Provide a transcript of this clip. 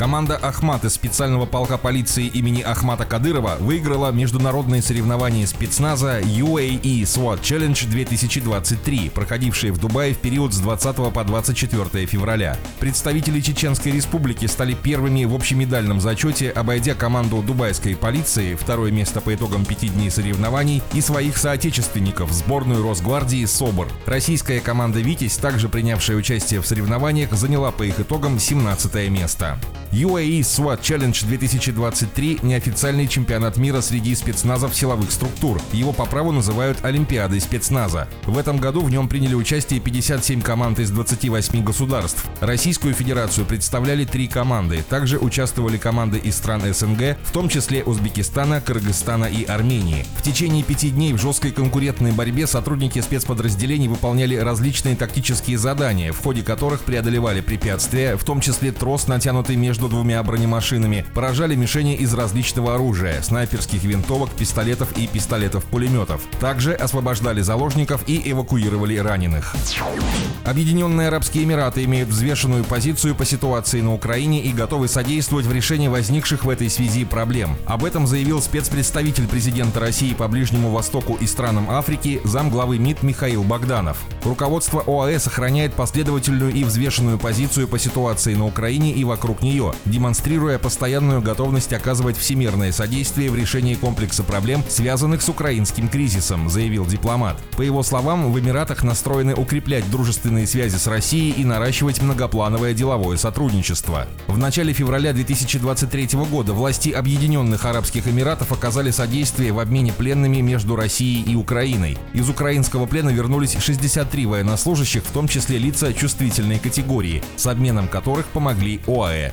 Команда «Ахмат» из специального полка полиции имени Ахмата Кадырова выиграла международные соревнования спецназа UAE SWAT Challenge 2023, проходившие в Дубае в период с 20 по 24 февраля. Представители Чеченской Республики стали первыми в общемедальном зачете, обойдя команду дубайской полиции, второе место по итогам пяти дней соревнований, и своих соотечественников, сборную Росгвардии «Собор». Российская команда «Витязь», также принявшая участие в соревнованиях, заняла по их итогам 17 место. UAE SWAT Challenge 2023 – неофициальный чемпионат мира среди спецназов силовых структур. Его по праву называют Олимпиадой спецназа. В этом году в нем приняли участие 57 команд из 28 государств. Российскую Федерацию представляли три команды. Также участвовали команды из стран СНГ, в том числе Узбекистана, Кыргызстана и Армении. В течение пяти дней в жесткой конкурентной борьбе сотрудники спецподразделений выполняли различные тактические задания, в ходе которых преодолевали препятствия, в том числе трос, натянутый между между двумя бронемашинами, поражали мишени из различного оружия, снайперских винтовок, пистолетов и пистолетов-пулеметов. Также освобождали заложников и эвакуировали раненых. Объединенные Арабские Эмираты имеют взвешенную позицию по ситуации на Украине и готовы содействовать в решении возникших в этой связи проблем. Об этом заявил спецпредставитель президента России по Ближнему Востоку и странам Африки, замглавы МИД Михаил Богданов. Руководство ОАЭ сохраняет последовательную и взвешенную позицию по ситуации на Украине и вокруг нее, демонстрируя постоянную готовность оказывать всемирное содействие в решении комплекса проблем, связанных с украинским кризисом, заявил дипломат. По его словам, в Эмиратах настроены укреплять дружественные связи с Россией и наращивать многоплановое деловое сотрудничество. В начале февраля 2023 года власти Объединенных Арабских Эмиратов оказали содействие в обмене пленными между Россией и Украиной. Из украинского плена вернулись 63 военнослужащих, в том числе лица чувствительной категории, с обменом которых помогли ОАЭ.